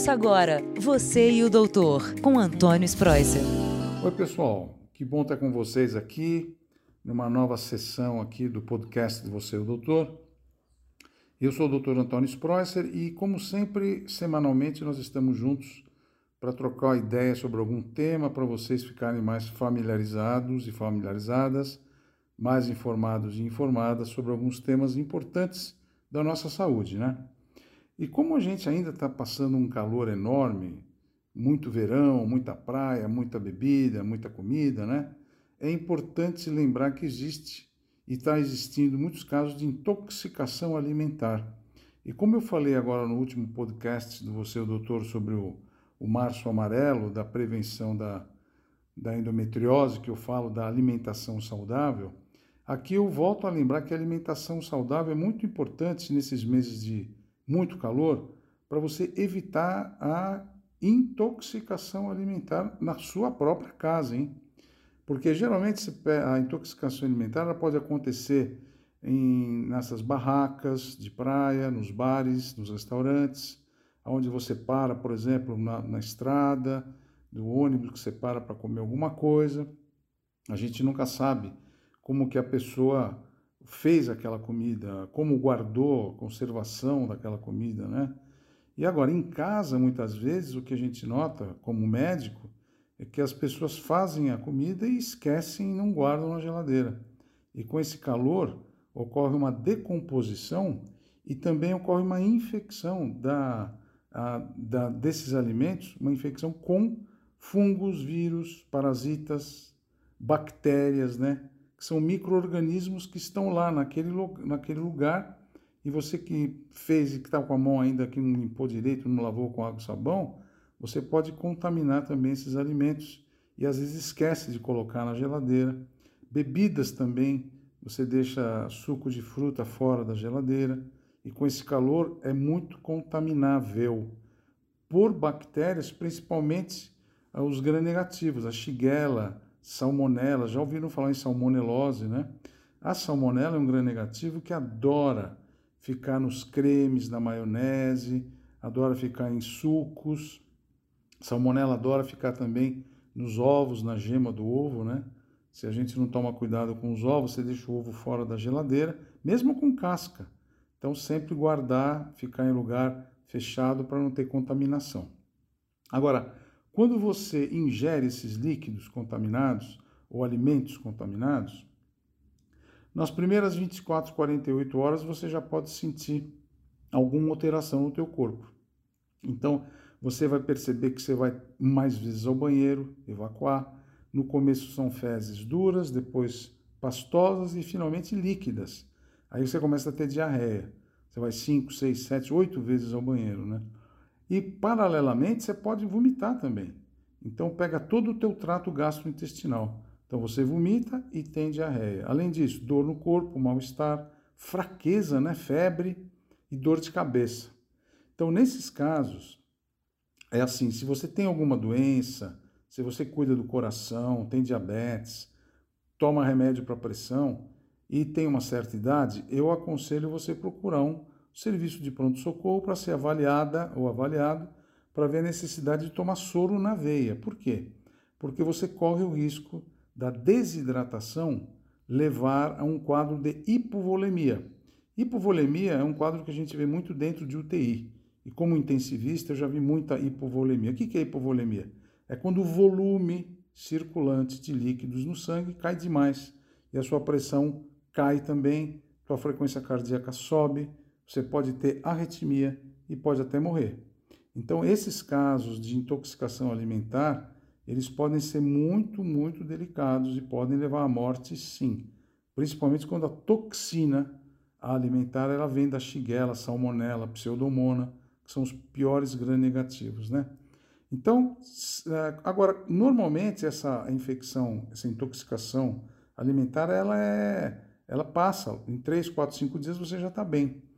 Ouça agora Você e o Doutor, com Antônio Spreuser. Oi, pessoal. Que bom estar com vocês aqui numa nova sessão aqui do podcast de Você e o Doutor. Eu sou o Dr. Antônio Spreuser e, como sempre, semanalmente nós estamos juntos para trocar ideias sobre algum tema para vocês ficarem mais familiarizados e familiarizadas, mais informados e informadas sobre alguns temas importantes da nossa saúde, né? E como a gente ainda está passando um calor enorme, muito verão, muita praia, muita bebida, muita comida, né? É importante se lembrar que existe e está existindo muitos casos de intoxicação alimentar. E como eu falei agora no último podcast do Você, o Doutor, sobre o, o março amarelo, da prevenção da, da endometriose, que eu falo da alimentação saudável, aqui eu volto a lembrar que a alimentação saudável é muito importante nesses meses de muito calor, para você evitar a intoxicação alimentar na sua própria casa, hein? Porque geralmente a intoxicação alimentar pode acontecer em, nessas barracas de praia, nos bares, nos restaurantes, onde você para, por exemplo, na, na estrada, do ônibus que você para para comer alguma coisa. A gente nunca sabe como que a pessoa fez aquela comida, como guardou a conservação daquela comida, né? E agora, em casa, muitas vezes, o que a gente nota como médico é que as pessoas fazem a comida e esquecem e não guardam na geladeira. E com esse calor, ocorre uma decomposição e também ocorre uma infecção da, a, da, desses alimentos, uma infecção com fungos, vírus, parasitas, bactérias, né? Que são micro-organismos que estão lá naquele, naquele lugar e você que fez e que está com a mão ainda que não limpou direito, não lavou com água e sabão, você pode contaminar também esses alimentos e às vezes esquece de colocar na geladeira. Bebidas também, você deixa suco de fruta fora da geladeira e com esse calor é muito contaminável por bactérias, principalmente os gram-negativos, a shigella, salmonela, já ouviram falar em salmonelose, né? A salmonela é um gram negativo que adora ficar nos cremes, na maionese, adora ficar em sucos. Salmonela adora ficar também nos ovos, na gema do ovo, né? Se a gente não toma cuidado com os ovos, você deixa o ovo fora da geladeira, mesmo com casca. Então, sempre guardar, ficar em lugar fechado para não ter contaminação. Agora, quando você ingere esses líquidos contaminados ou alimentos contaminados, nas primeiras 24, 48 horas você já pode sentir alguma alteração no teu corpo. Então, você vai perceber que você vai mais vezes ao banheiro, evacuar. No começo são fezes duras, depois pastosas e finalmente líquidas. Aí você começa a ter diarreia. Você vai 5, 6, 7, 8 vezes ao banheiro, né? E, paralelamente, você pode vomitar também. Então, pega todo o teu trato gastrointestinal. Então, você vomita e tem diarreia. Além disso, dor no corpo, mal-estar, fraqueza, né? febre e dor de cabeça. Então, nesses casos, é assim, se você tem alguma doença, se você cuida do coração, tem diabetes, toma remédio para pressão e tem uma certa idade, eu aconselho você procurar um serviço de pronto-socorro para ser avaliada ou avaliado para ver a necessidade de tomar soro na veia. Por quê? Porque você corre o risco da desidratação levar a um quadro de hipovolemia. Hipovolemia é um quadro que a gente vê muito dentro de UTI. E como intensivista, eu já vi muita hipovolemia. O que é hipovolemia? É quando o volume circulante de líquidos no sangue cai demais e a sua pressão cai também, sua frequência cardíaca sobe, você pode ter arritmia e pode até morrer. Então, esses casos de intoxicação alimentar, eles podem ser muito, muito delicados e podem levar à morte, sim. Principalmente quando a toxina alimentar ela vem da shigella, salmonella, pseudomonas, que são os piores gram-negativos, né? Então, é, agora, normalmente essa infecção, essa intoxicação alimentar, ela é, ela passa, em 3, 4, 5 dias você já está bem.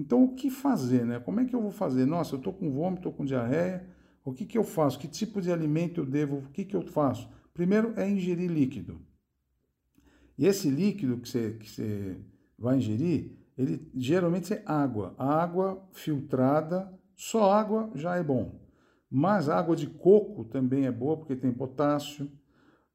Então, o que fazer, né? Como é que eu vou fazer? Nossa, eu estou com vômito, estou com diarreia, o que, que eu faço? Que tipo de alimento eu devo? O que, que eu faço? Primeiro é ingerir líquido. E esse líquido que você, que você vai ingerir, ele geralmente é água. Água filtrada, só água já é bom. Mas água de coco também é boa porque tem potássio.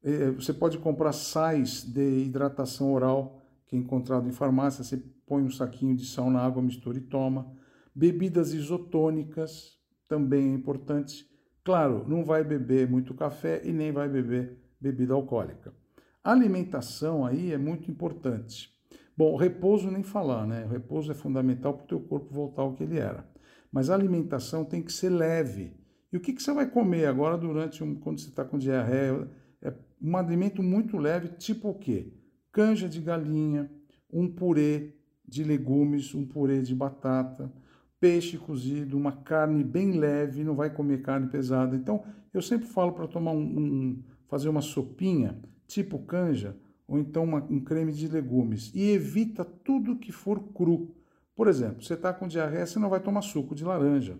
É, você pode comprar sais de hidratação oral, que é encontrado em farmácia. Você põe um saquinho de sal na água, mistura e toma. Bebidas isotônicas também é importante. Claro, não vai beber muito café e nem vai beber bebida alcoólica. Alimentação aí é muito importante. Bom, repouso nem falar, né? Repouso é fundamental para o teu corpo voltar ao que ele era. Mas a alimentação tem que ser leve e o que, que você vai comer agora durante um, quando você está com diarreia? É um alimento muito leve, tipo o quê? Canja de galinha, um purê de legumes, um purê de batata, peixe cozido, uma carne bem leve, não vai comer carne pesada. Então, eu sempre falo para tomar um, um, fazer uma sopinha, tipo canja, ou então uma, um creme de legumes. E evita tudo que for cru. Por exemplo, você está com diarreia, você não vai tomar suco de laranja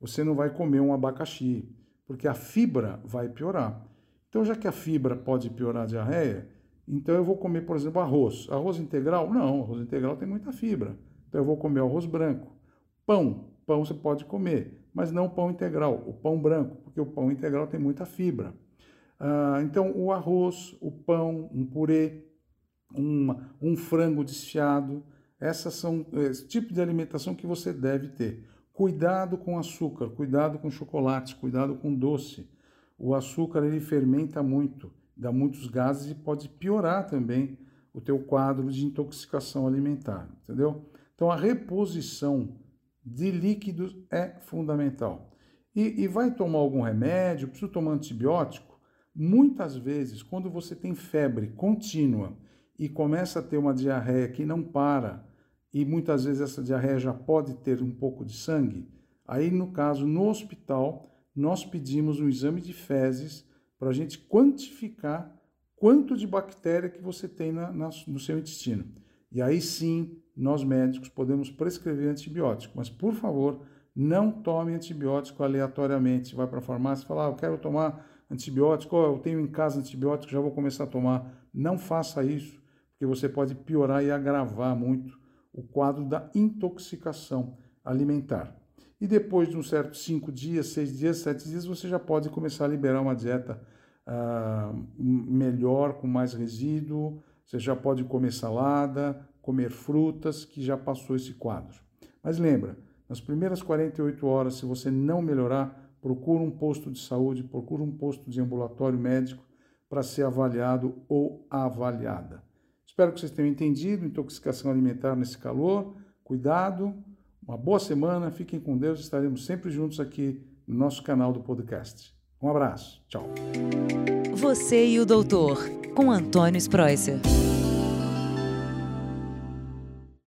você não vai comer um abacaxi, porque a fibra vai piorar. Então, já que a fibra pode piorar a diarreia, então eu vou comer, por exemplo, arroz. Arroz integral? Não, arroz integral tem muita fibra. Então eu vou comer arroz branco. Pão, pão você pode comer, mas não pão integral, o pão branco, porque o pão integral tem muita fibra. Ah, então, o arroz, o pão, um purê, uma, um frango desfiado, essas são esse tipo de alimentação que você deve ter. Cuidado com açúcar, cuidado com chocolate, cuidado com doce. O açúcar ele fermenta muito, dá muitos gases e pode piorar também o teu quadro de intoxicação alimentar, entendeu? Então a reposição de líquidos é fundamental. E, e vai tomar algum remédio, precisa tomar antibiótico? Muitas vezes, quando você tem febre contínua e começa a ter uma diarreia que não para, e muitas vezes essa diarreia já pode ter um pouco de sangue, aí no caso, no hospital, nós pedimos um exame de fezes para a gente quantificar quanto de bactéria que você tem na, na, no seu intestino. E aí sim, nós médicos podemos prescrever antibiótico, mas por favor, não tome antibiótico aleatoriamente. Vai para a farmácia e fala, ah, eu quero tomar antibiótico, eu tenho em casa antibiótico, já vou começar a tomar. Não faça isso, porque você pode piorar e agravar muito o quadro da intoxicação alimentar. E depois de um certo cinco dias, seis dias, sete dias, você já pode começar a liberar uma dieta uh, melhor, com mais resíduo. Você já pode comer salada, comer frutas, que já passou esse quadro. Mas lembra, nas primeiras 48 horas, se você não melhorar, procura um posto de saúde, procura um posto de ambulatório médico para ser avaliado ou avaliada. Espero que vocês tenham entendido intoxicação alimentar nesse calor. Cuidado, uma boa semana, fiquem com Deus, estaremos sempre juntos aqui no nosso canal do podcast. Um abraço, tchau. Você e o doutor, com Antônio Spreuser.